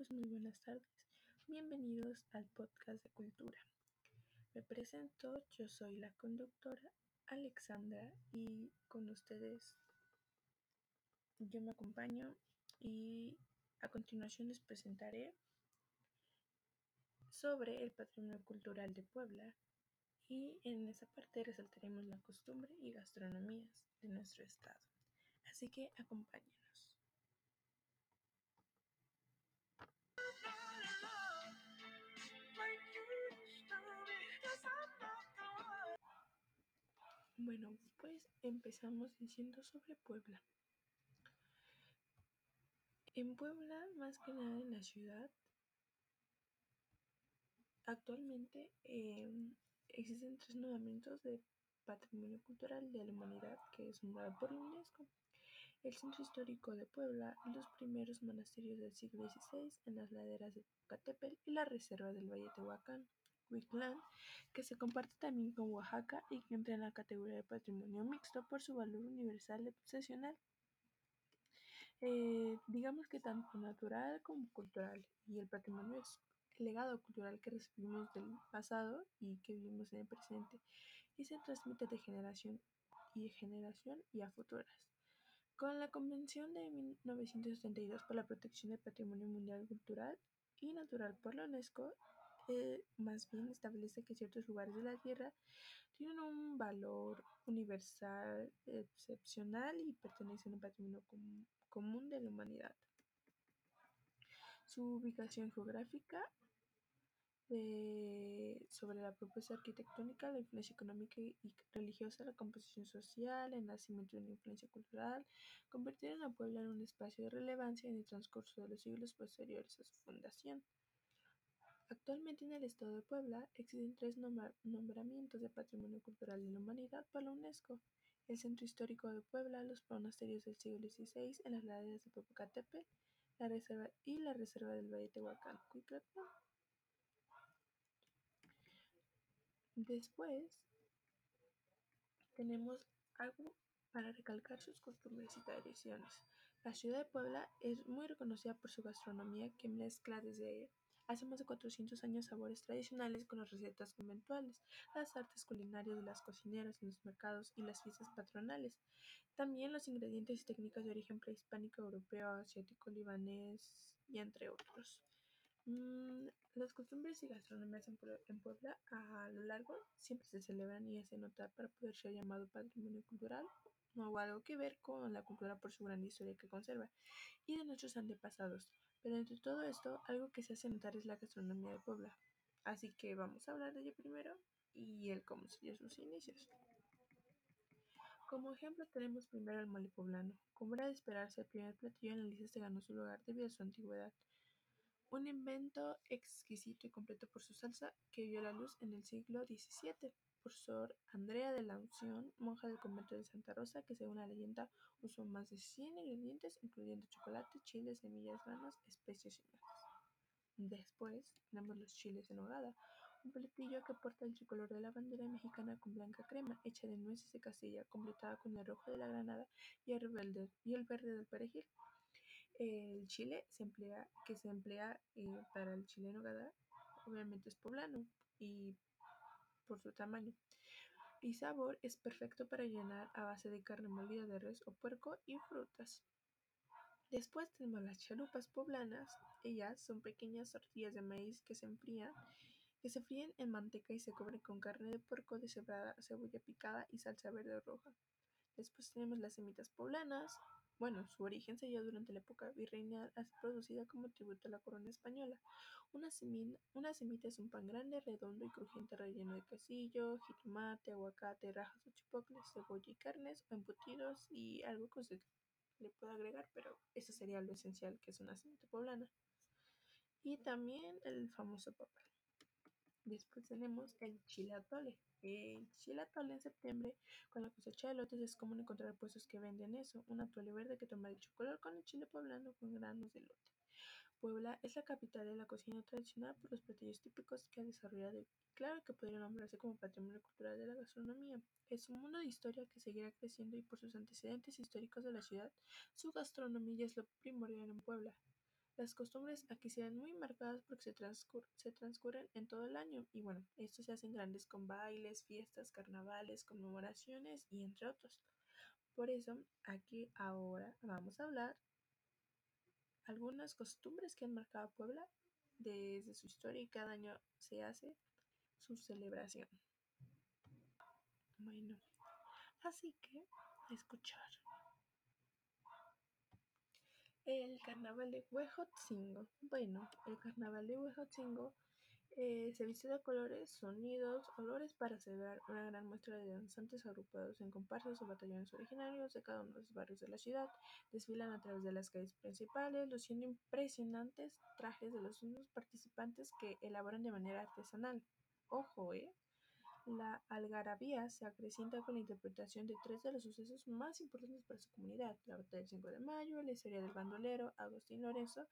pues muy buenas tardes. Bienvenidos al podcast de cultura. Me presento, yo soy la conductora Alexandra y con ustedes yo me acompaño y a continuación les presentaré sobre el patrimonio cultural de Puebla y en esa parte resaltaremos la costumbre y gastronomías de nuestro estado. Así que acompáñenos. Bueno, pues empezamos diciendo sobre Puebla. En Puebla, más que nada en la ciudad, actualmente eh, existen tres nombramientos de Patrimonio Cultural de la Humanidad que es nombrado por la UNESCO. El Centro Histórico de Puebla, los primeros monasterios del siglo XVI en las laderas de Catepel y la Reserva del Valle Tehuacán. Huitlán, que se comparte también con Oaxaca y que entra en la categoría de patrimonio mixto por su valor universal excepcional. Eh, digamos que tanto natural como cultural, y el patrimonio es el legado cultural que recibimos del pasado y que vivimos en el presente, y se transmite de generación y de generación y a futuras. Con la Convención de 1972 por la protección del patrimonio mundial cultural y natural por la UNESCO, eh, más bien establece que ciertos lugares de la Tierra tienen un valor universal excepcional y pertenecen al patrimonio común de la humanidad. Su ubicación geográfica sobre la propuesta arquitectónica, la influencia económica y religiosa, la composición social, el nacimiento de una influencia cultural, convirtieron a Puebla en un espacio de relevancia en el transcurso de los siglos posteriores a su fundación. Actualmente en el estado de Puebla existen tres nombramientos de Patrimonio Cultural de la Humanidad por la UNESCO. El Centro Histórico de Puebla, los monasterios del siglo XVI en las laderas de Popocatépetl, la reserva y la Reserva del Valle de Tehuacán, Después tenemos algo para recalcar sus costumbres y tradiciones. La ciudad de Puebla es muy reconocida por su gastronomía que mezcla desde hace más de 400 años sabores tradicionales con las recetas conventuales, las artes culinarias de las cocineras en los mercados y las fiestas patronales. También los ingredientes y técnicas de origen prehispánico, europeo, asiático, libanés y entre otros. Mm, las costumbres y gastronomías en Puebla a lo largo siempre se celebran y hacen notar para poder ser llamado patrimonio cultural o algo que ver con la cultura por su gran historia que conserva y de nuestros antepasados. Pero entre todo esto, algo que se hace notar es la gastronomía de Puebla. Así que vamos a hablar de ello primero y el cómo se dio sus inicios. Como ejemplo tenemos primero el mole poblano. Como era de esperarse, el primer platillo en la lista se ganó su lugar debido a su antigüedad. Un invento exquisito y completo por su salsa, que vio la luz en el siglo XVII por Sor Andrea de la Unción, monja del convento de Santa Rosa, que según la leyenda usó más de 100 ingredientes, incluyendo chocolate, chiles, semillas, granos, especias y nueces. Después tenemos los chiles en nogada, un platillo que porta el tricolor de la bandera mexicana con blanca crema, hecha de nueces de Castilla, completada con el rojo de la granada y el verde, y el verde del perejil. El chile se emplea, que se emplea eh, para el chile en nogada, obviamente es poblano y por su tamaño y sabor es perfecto para llenar a base de carne molida de res o puerco y frutas. Después tenemos las chalupas poblanas. Ellas son pequeñas tortillas de maíz que se enfrían, fríen en manteca y se cubren con carne de puerco deshebrada, cebolla picada y salsa verde o roja. Después tenemos las semitas poblanas, bueno, su origen se dio durante la época virreinal, producida como tributo a la corona española. Una, semita es un pan grande, redondo y crujiente relleno de quesillo, jitomate, aguacate, rajas o chipocles, cebolla y carnes o embutidos y algo que se le puede agregar, pero eso sería lo esencial que es una semita poblana. Y también el famoso papel. Después tenemos el chile atole. El chile atole en septiembre, con la cosecha de lotes, es común encontrar puestos que venden eso, un atole verde que toma dicho color con el chile poblano con granos de lote. Puebla es la capital de la cocina tradicional por los platillos típicos que ha desarrollado claro que podría nombrarse como patrimonio cultural de la gastronomía. Es un mundo de historia que seguirá creciendo y por sus antecedentes históricos de la ciudad, su gastronomía es lo primordial en Puebla. Las costumbres aquí se muy marcadas porque se, transcurren en todo el año y bueno, esto se hacen grandes con bailes, fiestas, carnavales, conmemoraciones y entre otros. Por eso aquí ahora vamos a hablar algunas costumbres que han marcado Puebla desde su historia y cada año se hace su celebración. Bueno, así que escuchar. El carnaval de Huejotzingo. Bueno, el carnaval de Huejotzingo eh, se viste de colores, sonidos, olores para celebrar una gran muestra de danzantes agrupados en comparsas o batallones originarios de cada uno de los barrios de la ciudad. Desfilan a través de las calles principales, luciendo impresionantes trajes de los mismos participantes que elaboran de manera artesanal. Ojo, ¿eh? La algarabía se acrecienta con la interpretación de tres de los sucesos más importantes para su comunidad, la batalla del 5 de mayo, la historia del bandolero Agustín Lorenzo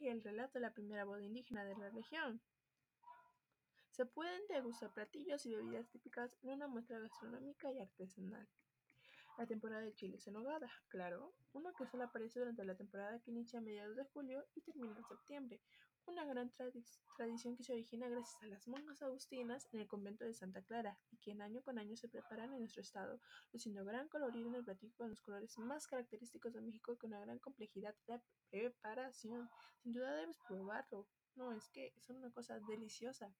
y el relato de la primera boda indígena de la región. Se pueden degustar platillos y bebidas típicas en una muestra gastronómica y artesanal. La temporada de chiles en nogada, claro, uno que solo aparece durante la temporada que inicia a mediados de julio y termina en septiembre, una gran tradición que se origina gracias a las monjas agustinas en el convento de Santa Clara y que año con año se preparan en nuestro estado, luciendo gran colorido en el platillo con los colores más característicos de México y con una gran complejidad de preparación. Sin duda debes probarlo. No, es que es una cosa deliciosa.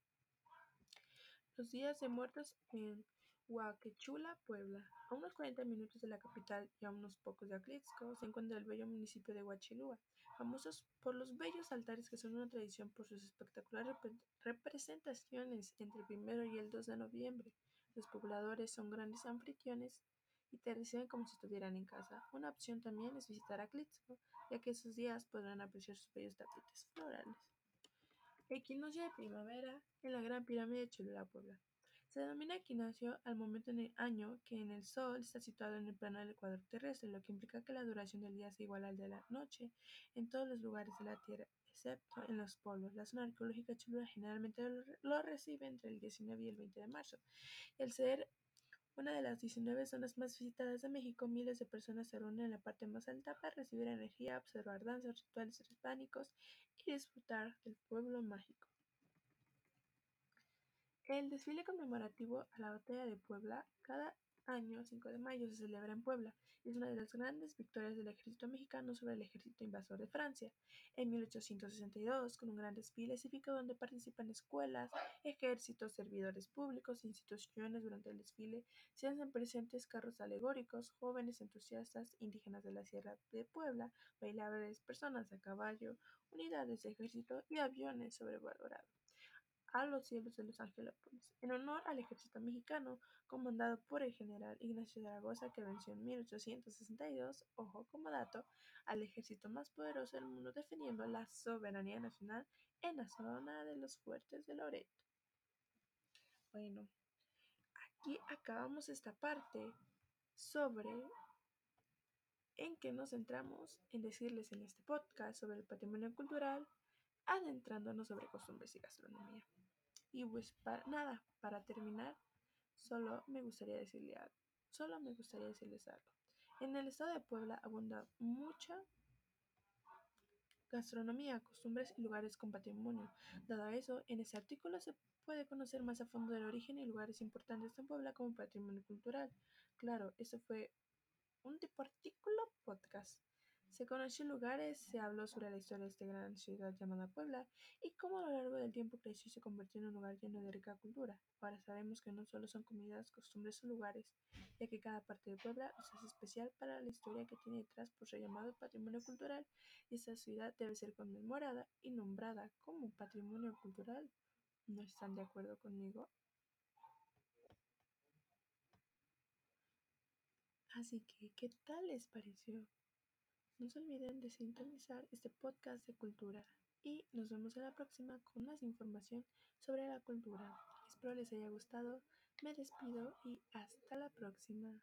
Los días de muertos en Huaquechula, Puebla. A unos 40 minutos de la capital y a unos pocos de Atlixco se encuentra el bello municipio de Huachilúa, famosos por los bellos altares que son una tradición por sus espectaculares representaciones entre el primero y el 2 de noviembre. Los pobladores son grandes anfitriones y te reciben como si estuvieran en casa. Una opción también es visitar Atlixco, ya que esos días podrán apreciar sus bellos tapetes florales. Equinoccio de primavera en la Gran Pirámide de Cholula, Puebla. Se denomina equinoccio al momento en el año que el Sol está situado en el plano del ecuador terrestre, lo que implica que la duración del día es igual al de la noche en todos los lugares de la Tierra, excepto en los polos. La zona arqueológica Cholula generalmente lo recibe entre el 19 y el 20 de marzo. El ser una de las 19 zonas más visitadas de México, miles de personas se reúnen en la parte más alta para recibir energía, observar danzas, rituales hispánicos y disfrutar del pueblo mágico. El desfile conmemorativo a la Batalla de Puebla cada año 5 de mayo se celebra en Puebla. Y es una de las grandes victorias del ejército mexicano sobre el ejército invasor de Francia. En 1862, con un gran desfile cívico donde participan escuelas, ejércitos, servidores públicos e instituciones. Durante el desfile, se hacen presentes carros alegóricos, jóvenes entusiastas, indígenas de la Sierra de Puebla, bailables, personas a caballo, unidades de ejército y aviones sobrevalorados a los cielos de los Angelópolis, en honor al ejército mexicano comandado por el general Ignacio Zaragoza que venció en 1862, ojo como dato, al ejército más poderoso del mundo defendiendo la soberanía nacional en la zona de los fuertes de Loreto. Bueno, aquí acabamos esta parte sobre en que nos centramos en decirles en este podcast sobre el patrimonio cultural, adentrándonos sobre costumbres y gastronomía. Y pues para nada, para terminar, solo me gustaría decirle algo. Solo me gustaría decirles algo. En el estado de Puebla abunda mucha gastronomía, costumbres y lugares con patrimonio. Dado eso, en este artículo se puede conocer más a fondo del origen y lugares importantes en Puebla como patrimonio cultural. Claro, eso fue un tipo artículo podcast. Se conoció lugares, se habló sobre la historia de esta gran ciudad llamada Puebla y cómo a lo largo del tiempo creció y se convirtió en un lugar lleno de rica cultura. Ahora sabemos que no solo son comunidades, costumbres o lugares, ya que cada parte de Puebla es especial para la historia que tiene detrás por su llamado patrimonio cultural y esta ciudad debe ser conmemorada y nombrada como patrimonio cultural. ¿No están de acuerdo conmigo? Así que, ¿qué tal les pareció? No se olviden de sintonizar este podcast de cultura y nos vemos en la próxima con más información sobre la cultura. Espero les haya gustado, me despido y hasta la próxima.